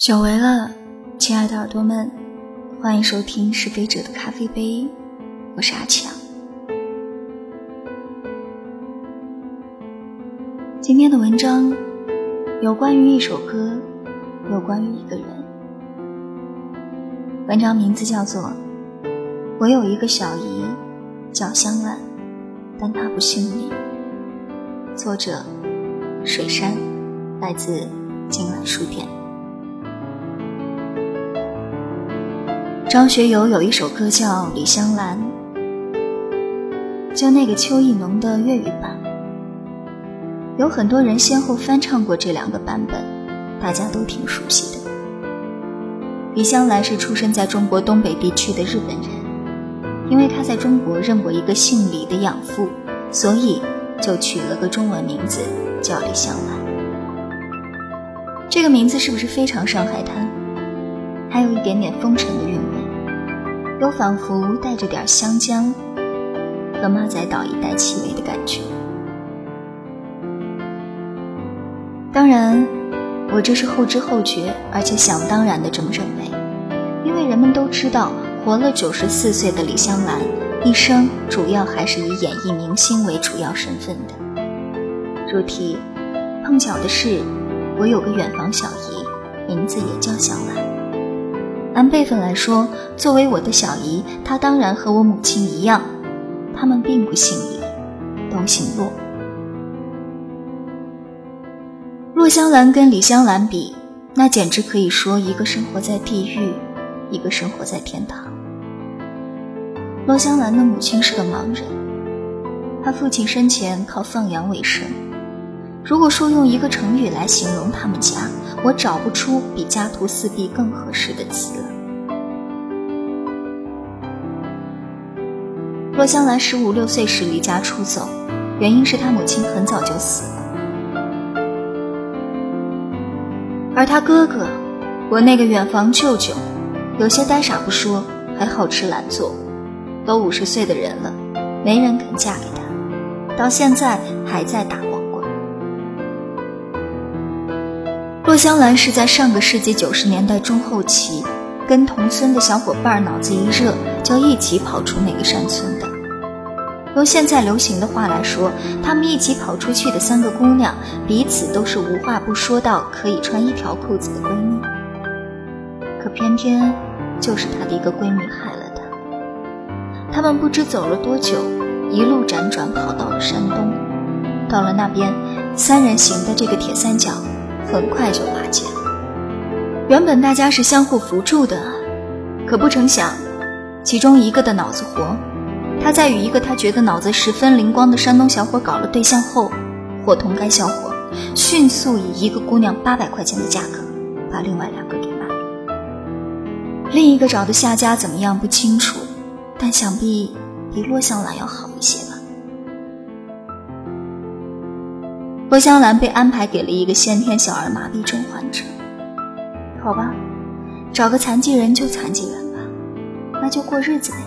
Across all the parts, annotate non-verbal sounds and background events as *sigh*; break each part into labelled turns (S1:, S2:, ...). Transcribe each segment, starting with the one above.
S1: 久违了，亲爱的耳朵们，欢迎收听是非者的咖啡杯，我是阿强。今天的文章有关于一首歌，有关于一个人。文章名字叫做《我有一个小姨叫香兰，但她不姓李》。作者水山，来自静兰书店。张学友有一首歌叫《李香兰》，就那个邱意浓的粤语版，有很多人先后翻唱过这两个版本，大家都挺熟悉的。李香兰是出生在中国东北地区的日本人，因为她在中国认过一个姓李的养父，所以就取了个中文名字叫李香兰。这个名字是不是非常上海滩？还有一点点风尘的韵味。又仿佛带着点香江和马仔岛一带气味的感觉。当然，我这是后知后觉，而且想当然的这么认为，因为人们都知道，活了九十四岁的李香兰，一生主要还是以演艺明星为主要身份的。如题，碰巧的是，我有个远房小姨，名字也叫香兰。按辈分来说，作为我的小姨，她当然和我母亲一样，他们并不姓李，都姓骆。骆香兰跟李香兰比，那简直可以说一个生活在地狱，一个生活在天堂。骆香兰的母亲是个盲人，她父亲生前靠放羊为生。如果说用一个成语来形容他们家，我找不出比家徒四壁更合适的词了。骆香兰十五六岁时离家出走，原因是她母亲很早就死了。而他哥哥，我那个远房舅舅，有些呆傻不说，还好吃懒做，都五十岁的人了，没人肯嫁给他，到现在还在打骆香兰是在上个世纪九十年代中后期，跟同村的小伙伴脑子一热，就一起跑出那个山村的。用现在流行的话来说，他们一起跑出去的三个姑娘，彼此都是无话不说到可以穿一条裤子的闺蜜。可偏偏就是她的一个闺蜜害了她。他们不知走了多久，一路辗转跑到了山东。到了那边，三人行的这个铁三角很快就瓦解了。原本大家是相互扶助的，可不成想，其中一个的脑子活。他在与一个他觉得脑子十分灵光的山东小伙搞了对象后，伙同该小伙，迅速以一个姑娘八百块钱的价格，把另外两个给卖了。另一个找的下家怎么样不清楚，但想必比洛香兰要好一些洛香兰被安排给了一个先天小儿麻痹症患者。好吧，找个残疾人就残疾人吧，那就过日子呗。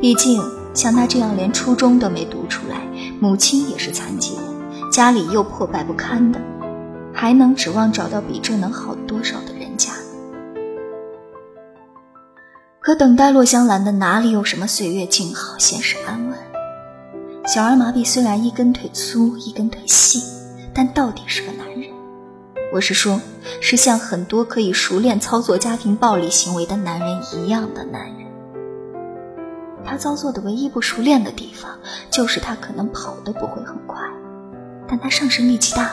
S1: 毕竟像他这样连初中都没读出来，母亲也是残疾人，家里又破败不堪的，还能指望找到比这能好多少的人家？可等待洛香兰的哪里有什么岁月静好、现实安稳？小儿麻痹虽然一根腿粗一根腿细，但到底是个男人。我是说，是像很多可以熟练操作家庭暴力行为的男人一样的男人。他操作的唯一不熟练的地方，就是他可能跑得不会很快，但他上身力气大，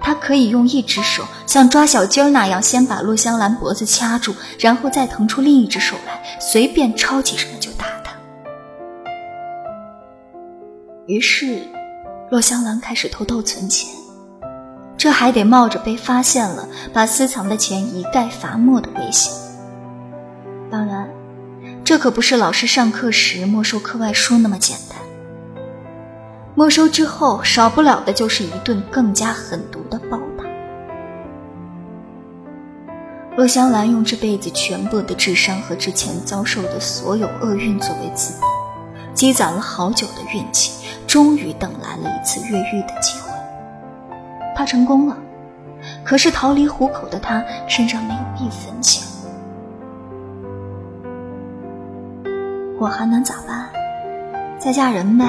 S1: 他可以用一只手像抓小鸡儿那样，先把陆香兰脖子掐住，然后再腾出另一只手来，随便抄起什么就打于是，洛香兰开始偷偷存钱，这还得冒着被发现了把私藏的钱一概罚没的危险。当然。这可不是老师上课时没收课外书那么简单。没收之后，少不了的就是一顿更加狠毒的暴打。洛香兰用这辈子全部的智商和之前遭受的所有厄运作为资本，积攒了好久的运气，终于等来了一次越狱的机会。他成功了，可是逃离虎口的他身上没有一分钱，我还能咋办？再嫁人呗，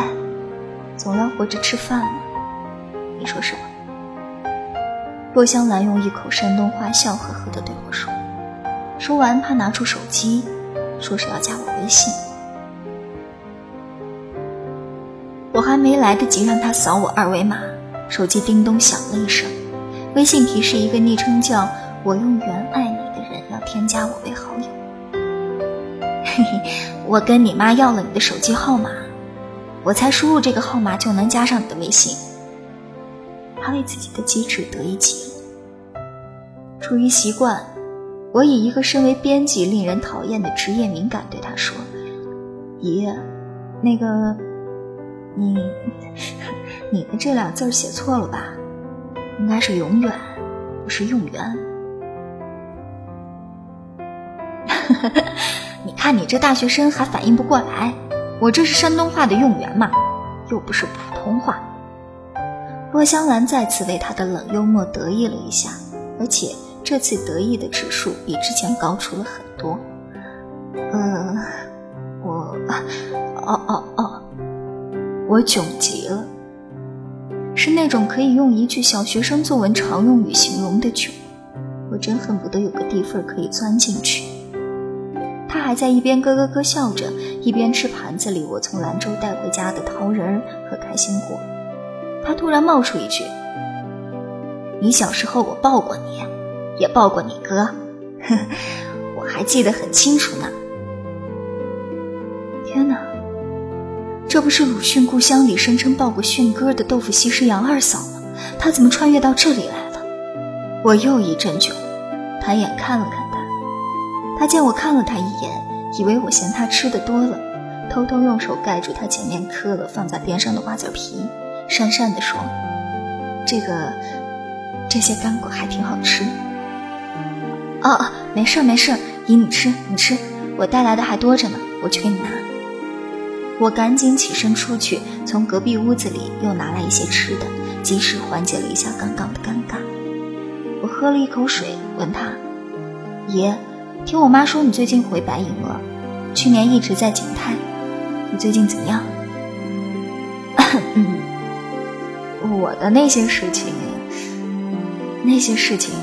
S1: 总要活着吃饭嘛。你说是吧？洛香兰用一口山东话笑呵呵地对我说。说完，他拿出手机，说是要加我微信。还没来得及让他扫我二维码，手机叮咚响了一声，微信提示一个昵称叫“我永远爱你”的人要添加我为好友。嘿嘿，我跟你妈要了你的手机号码，我才输入这个号码就能加上你的微信。他为自己的机智得意极了。出于习惯。我以一个身为编辑令人讨厌的职业敏感对他说：“爷，那个，你，*laughs* 你的这俩字写错了吧？应该是永远，不是用缘。*laughs* 你看你这大学生还反应不过来，我这是山东话的用缘嘛，又不是普通话。”洛香兰再次为他的冷幽默得意了一下，而且。这次得意的指数比之前高出了很多。呃，我，哦哦，我窘极了，是那种可以用一句小学生作文常用语形容的窘。我真恨不得有个地缝可以钻进去。他还在一边咯咯咯笑着，一边吃盘子里我从兰州带回家的桃仁和开心果。他突然冒出一句：“你小时候我抱过你。”也抱过你哥，*laughs* 我还记得很清楚呢。天哪，这不是鲁迅故乡里声称抱过迅哥的豆腐西施杨二嫂吗？她怎么穿越到这里来了？我又一阵窘，抬眼看了看她。她见我看了她一眼，以为我嫌她吃的多了，偷偷用手盖住她前面磕了放在边上的瓜子皮，讪讪地说：“这个，这些干果还挺好吃。”哦哦，没事没事，姨你吃你吃，我带来的还多着呢，我去给你拿。我赶紧起身出去，从隔壁屋子里又拿来一些吃的，及时缓解了一下刚刚的尴尬。我喝了一口水，问他：“爷，听我妈说你最近回白银了，去年一直在景泰，你最近怎么样？” *coughs* 我的那些事情，那些事情。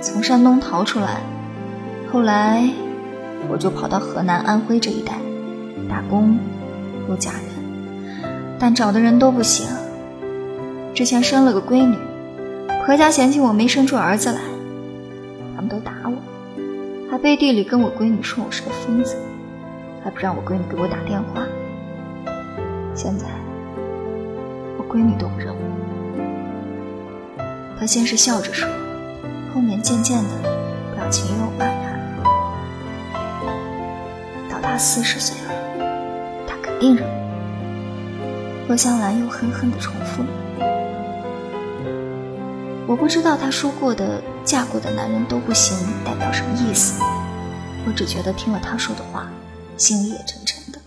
S1: 从山东逃出来，后来我就跑到河南、安徽这一带打工，又嫁人，但找的人都不行。之前生了个闺女，婆家嫌弃我没生出儿子来，他们都打我，还背地里跟我闺女说我是个疯子，还不让我闺女给我打电话。现在我闺女都不认我，她先是笑着说。后面渐渐的，表情又黯然了。到他四十岁了，他肯定认我。洛香兰又狠狠的重复了。我不知道他说过的“嫁过的男人都不行”代表什么意思，我只觉得听了他说的话，心里也沉沉的。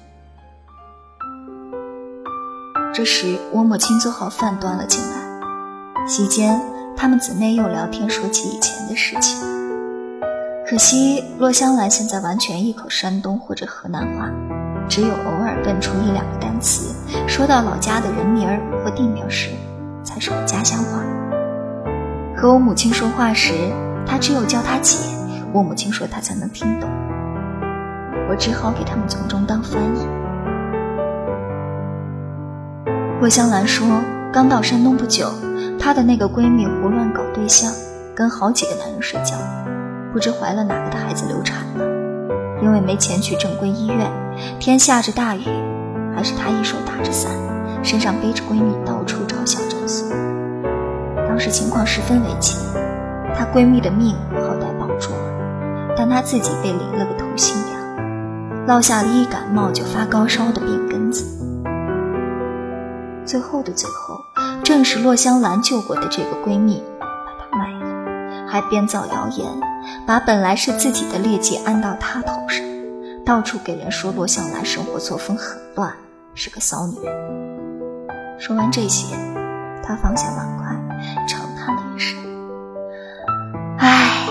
S1: 这时，我母亲做好饭端了进来，席间。他们姊妹又聊天，说起以前的事情。可惜洛香兰现在完全一口山东或者河南话，只有偶尔蹦出一两个单词。说到老家的人名儿或地名时，才是我家乡话。和我母亲说话时，她只有叫她姐，我母亲说她才能听懂。我只好给他们从中当翻译。洛香兰说，刚到山东不久。她的那个闺蜜胡乱搞对象，跟好几个男人睡觉，不知怀了哪个的孩子流产了。因为没钱去正规医院，天下着大雨，还是她一手打着伞，身上背着闺蜜到处找小诊所。当时情况十分危急，她闺蜜的命好歹保住了，但她自己被淋了个透心凉，落下了一感冒就发高烧的病根子。最后的最后。正是洛香兰救过的这个闺蜜，把她卖了，还编造谣言，把本来是自己的劣迹安到她头上，到处给人说罗香兰生活作风很乱是个骚女人。说完这些他放下碗筷长叹了一声。唉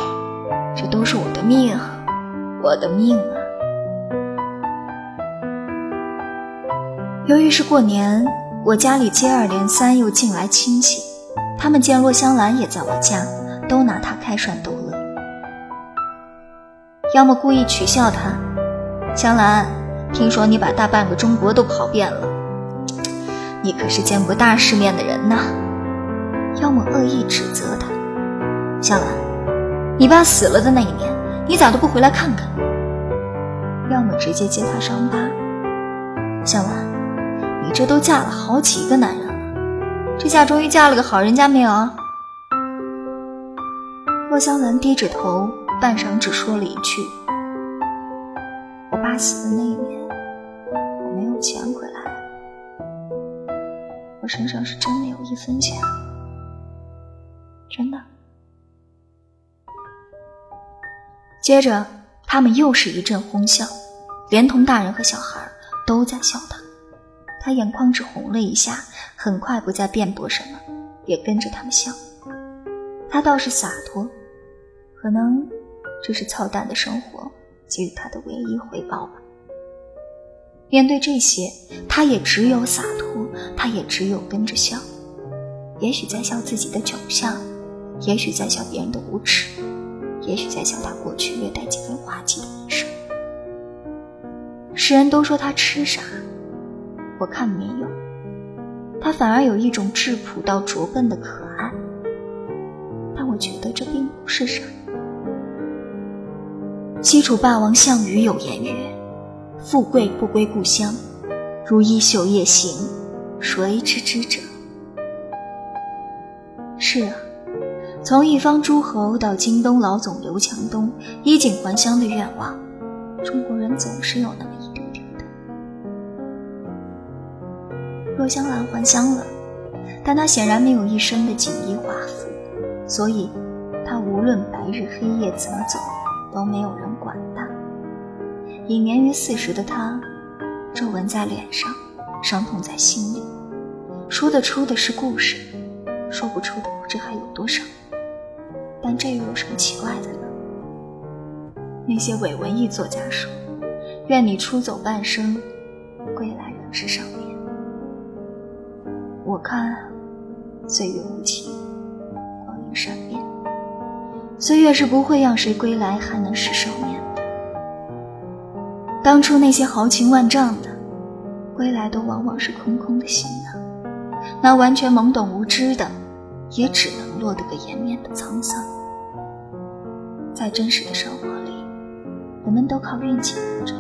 S1: 这都是我的命我的命啊。由于是过年我家里接二连三又进来亲戚他们见洛香兰也在我家都拿她开涮逗乐。要么故意取笑她香兰，听说你把大半个中国都跑遍了，你可是见过大世面的人呐。”要么恶意指责她：“香兰，你爸死了的那一年，你咋都不回来看看？”要么直接揭她伤疤：“香兰。”你这都嫁了好几个男人了，这下终于嫁了个好人家没有？洛香兰低着头，半晌只说了一句：“我爸死的那一年，我没有钱回来，我身上是真没有一分钱，真的。”接着，他们又是一阵哄笑，连同大人和小孩都在笑他。他眼眶只红了一下，很快不再辩驳什么，也跟着他们笑。他倒是洒脱，可能这是操蛋的生活给予他的唯一回报吧。面对这些，他也只有洒脱，他也只有跟着笑。也许在笑自己的窘相，也许在笑别人的无耻，也许在笑他过去略带几分滑稽的一生。世人都说他痴傻。我看没有，他反而有一种质朴到拙笨的可爱。但我觉得这并不是傻。西楚霸王项羽有言曰：“富贵不归故乡，如衣袖夜行，谁知之者？”是啊，从一方诸侯到京东老总刘强东衣锦还乡的愿望，中国人总是有那么一点。洛香兰还乡了，但她显然没有一身的锦衣华服，所以她无论白日黑夜怎么走，都没有人管他。已年逾四十的他，皱纹在脸上，伤痛在心里，说得出的是故事，说不出的不知还有多少。但这又有什么奇怪的呢？那些伪文艺作家说：“愿你出走半生，归来仍是少年。”我看，岁月无情，光阴善变。岁月是不会让谁归来还能是少年的。当初那些豪情万丈的，归来都往往是空空的行囊。那完全懵懂无知的，也只能落得个颜面的沧桑。在真实的生活里，我们都靠运气活着，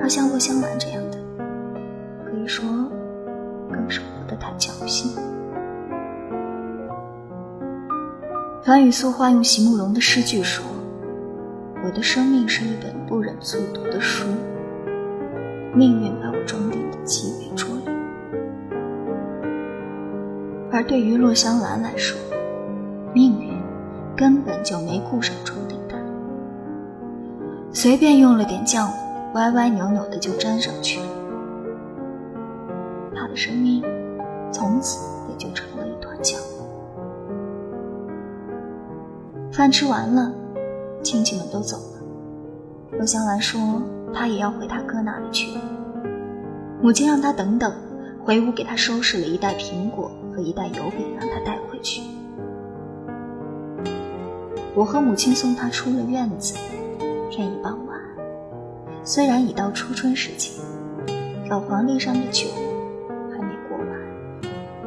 S1: 而像洛香兰这样的，可以说，更是。活得太侥幸。樊雨素化用席慕容的诗句说：“我的生命是一本不忍卒读的书，命运把我装订的极为拙劣。”而对于洛香兰来说，命运根本就没顾上装订它，随便用了点浆糊，歪歪扭扭的就粘上去了。他的生命。从此也就成饭吃完了，亲戚们都走了。罗香兰说：“她也要回她哥那里去。”母亲让她等等，回屋给她收拾了一袋苹果和一袋油饼，让她带回去。我和母亲送她出了院子，天已傍晚。虽然已到初春时节，老黄历上的酒。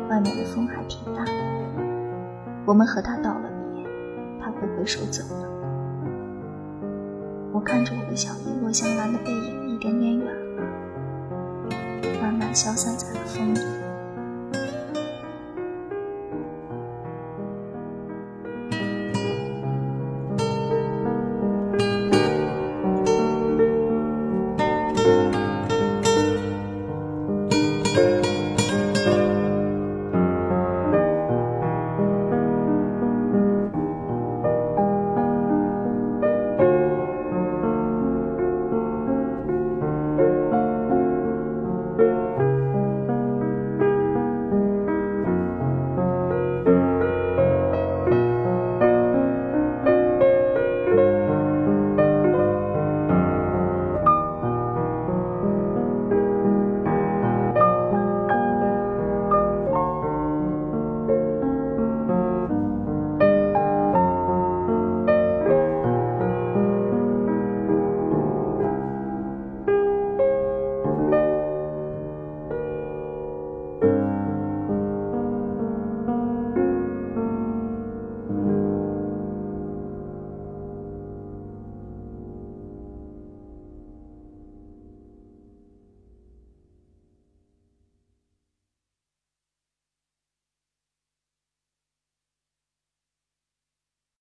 S1: 外面的风还挺大，我们和他道，挥挥手走了。我看着我的小姨落香兰的背影一点点远了，慢慢消散在了风里。